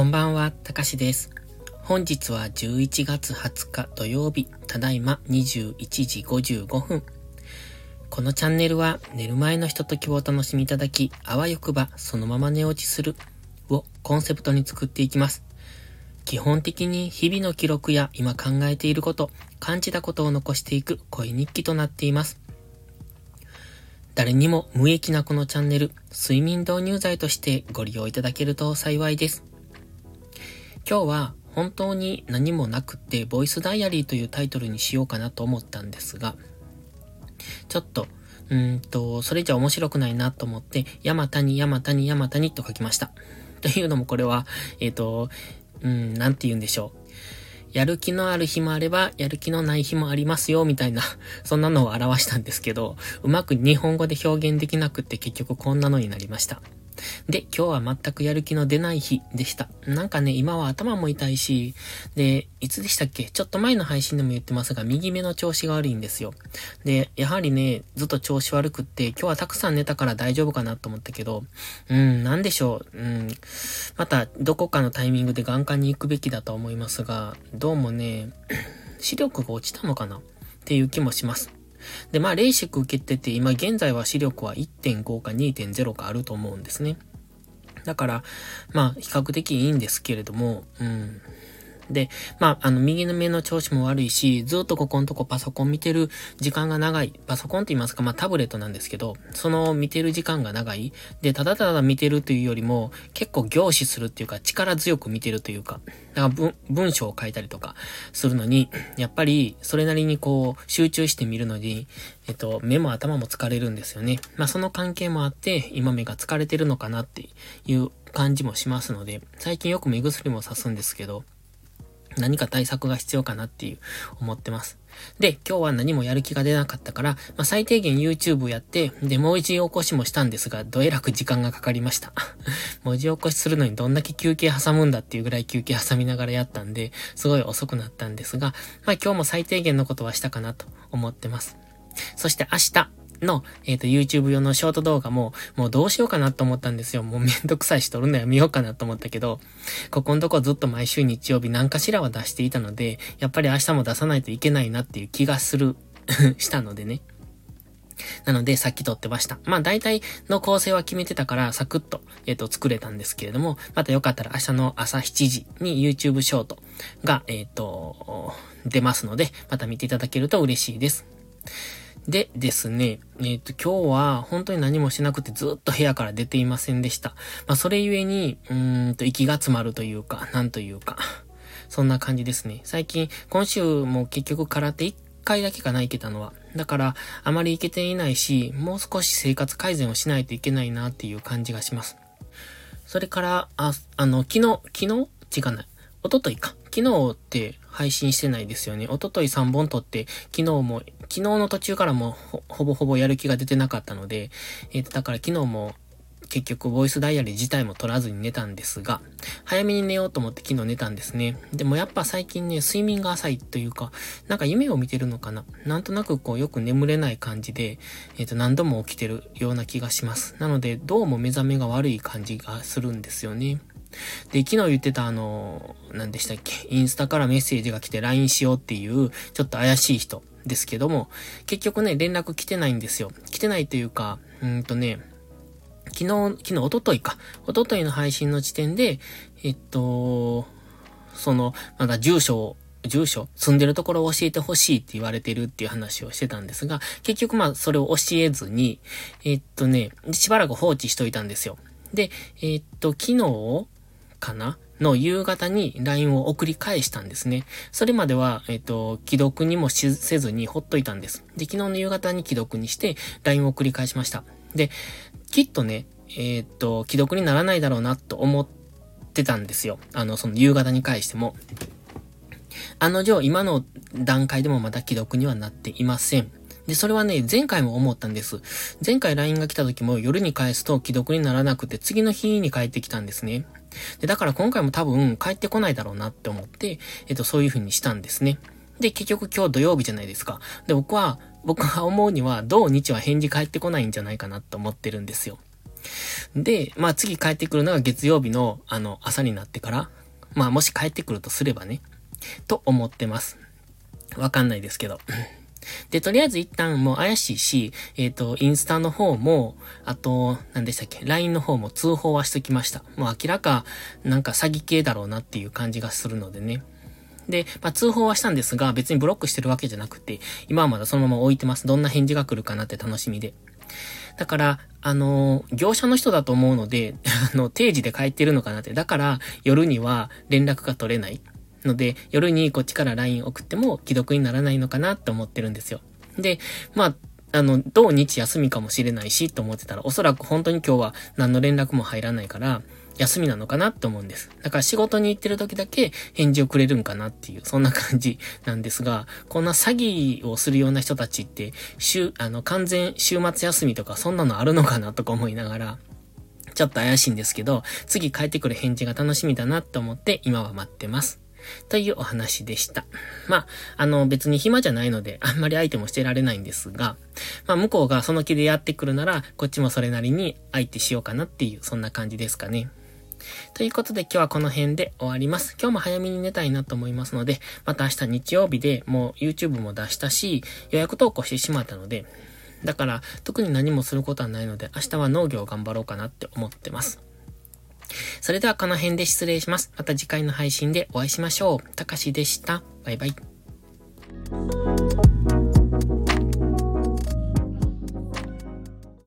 こんばんは、たかしです。本日は11月20日土曜日、ただいま21時55分。このチャンネルは寝る前のひとときをお楽しみいただき、あわよくばそのまま寝落ちするをコンセプトに作っていきます。基本的に日々の記録や今考えていること、感じたことを残していく恋日記となっています。誰にも無益なこのチャンネル、睡眠導入剤としてご利用いただけると幸いです。今日は本当に何もなくってボイスダイアリーというタイトルにしようかなと思ったんですが、ちょっと、うんと、それじゃ面白くないなと思って、山谷山谷山谷と書きました。というのもこれは、えっ、ー、と、うん、なんて言うんでしょう。やる気のある日もあれば、やる気のない日もありますよ、みたいな、そんなのを表したんですけど、うまく日本語で表現できなくって結局こんなのになりました。で、今日は全くやる気の出ない日でした。なんかね、今は頭も痛いし、で、いつでしたっけ？ちょっと前の配信でも言ってますが、右目の調子が悪いんですよ。で、やはりね、ずっと調子悪くって、今日はたくさん寝たから大丈夫かなと思ったけど、うん、なんでしょう？うん、また、どこかのタイミングで眼科に行くべきだと思いますが、どうもね、視力が落ちたのかなっていう気もします。で、まあ、レーシック受けてて、今現在は視力は1.5か2.0かあると思うんですね。だから、まあ、比較的いいんですけれども、うん。で、まあ、あの、右の目の調子も悪いし、ずっとここのとこパソコン見てる時間が長い。パソコンって言いますか、まあ、タブレットなんですけど、その見てる時間が長い。で、ただただ見てるというよりも、結構凝視するっていうか、力強く見てるというか、だから文章を書いたりとかするのに、やっぱり、それなりにこう、集中して見るのに、えっと、目も頭も疲れるんですよね。まあ、その関係もあって、今目が疲れてるのかなっていう感じもしますので、最近よく目薬もさすんですけど、何か対策が必要かなっていう思ってます。で、今日は何もやる気が出なかったから、まあ、最低限 YouTube やって、で、文字起こしもしたんですが、どえらく時間がかかりました。文字起こしするのにどんだけ休憩挟むんだっていうぐらい休憩挟みながらやったんで、すごい遅くなったんですが、まあ今日も最低限のことはしたかなと思ってます。そして明日、の、えっ、ー、と、YouTube 用のショート動画も、もうどうしようかなと思ったんですよ。もうめんどくさいし撮るのやめようかなと思ったけど、ここのとこずっと毎週日曜日何かしらは出していたので、やっぱり明日も出さないといけないなっていう気がする、したのでね。なので、さっき撮ってました。まあ、大体の構成は決めてたから、サクッと、えっ、ー、と、作れたんですけれども、またよかったら明日の朝7時に YouTube ショートが、えっ、ー、と、出ますので、また見ていただけると嬉しいです。でですね、えっ、ー、と、今日は本当に何もしなくてずっと部屋から出ていませんでした。まあ、それゆえに、うーんと、息が詰まるというか、なんというか、そんな感じですね。最近、今週も結局空手1回だけかな、行けたのは。だから、あまり行けていないし、もう少し生活改善をしないといけないなっていう感じがします。それから、あ、あの、昨日、昨日？違うない。おとといか。昨日って配信してないですよね。おととい3本撮って、昨日も、昨日の途中からもほぼほぼやる気が出てなかったので、えっー、だから昨日も結局ボイスダイヤリー自体も取らずに寝たんですが、早めに寝ようと思って昨日寝たんですね。でもやっぱ最近ね、睡眠が浅いというか、なんか夢を見てるのかななんとなくこうよく眠れない感じで、えっ、ー、と何度も起きてるような気がします。なので、どうも目覚めが悪い感じがするんですよね。で、昨日言ってたあの、何でしたっけ、インスタからメッセージが来て LINE しようっていう、ちょっと怪しい人ですけども、結局ね、連絡来てないんですよ。来てないというか、うんとね、昨日、昨日、おとといか。おとといの配信の時点で、えっと、その、まだ住所を、住所住んでるところを教えてほしいって言われてるっていう話をしてたんですが、結局まあそれを教えずに、えっとね、しばらく放置しといたんですよ。で、えっと、昨日、かな？の夕方に LINE を送り返したんですね。それまでは、えっ、と、既読にもせずにほっといたんです。で、昨日の夕方に既読にして LINE を送り返しました。で、きっとね、えっ、と、既読にならないだろうなと思ってたんですよ。あの、その夕方に返しても。あの定、今の段階でもまだ既読にはなっていません。で、それはね、前回も思ったんです。前回 LINE が来た時も夜に返すと既読にならなくて次の日に帰ってきたんですね。で、だから今回も多分帰ってこないだろうなって思って、えっと、そういう風にしたんですね。で、結局今日土曜日じゃないですか。で、僕は、僕が思うには、土日は返事返ってこないんじゃないかなって思ってるんですよ。で、まあ次帰ってくるのが月曜日のあの朝になってから、まあもし帰ってくるとすればね、と思ってます。わかんないですけど。で、とりあえず一旦もう怪しいし、えっ、ー、と、インスタの方も、あと、何でしたっけ、LINE の方も通報はしときました。もう明らか、なんか詐欺系だろうなっていう感じがするのでね。で、まあ、通報はしたんですが、別にブロックしてるわけじゃなくて、今はまだそのまま置いてます。どんな返事が来るかなって楽しみで。だから、あの、業者の人だと思うので、あの、定時で帰ってるのかなって。だから、夜には連絡が取れない。ので、夜にこっちから LINE 送っても既読にならないのかなって思ってるんですよ。で、まあ、あの、土日休みかもしれないし、と思ってたら、おそらく本当に今日は何の連絡も入らないから、休みなのかなって思うんです。だから仕事に行ってる時だけ返事をくれるんかなっていう、そんな感じなんですが、こんな詐欺をするような人たちって、週、あの、完全週末休みとかそんなのあるのかなとか思いながら、ちょっと怪しいんですけど、次帰ってくる返事が楽しみだなって思って今は待ってます。というお話でした。まあ、あの別に暇じゃないので、あんまり相手もしてられないんですが、まあ向こうがその気でやってくるなら、こっちもそれなりに相手しようかなっていう、そんな感じですかね。ということで今日はこの辺で終わります。今日も早めに寝たいなと思いますので、また明日日曜日でもう YouTube も出したし、予約投稿してしまったので、だから特に何もすることはないので、明日は農業を頑張ろうかなって思ってます。それではこの辺で失礼します。また次回の配信でお会いしましょう。たかしでした。バイバイ。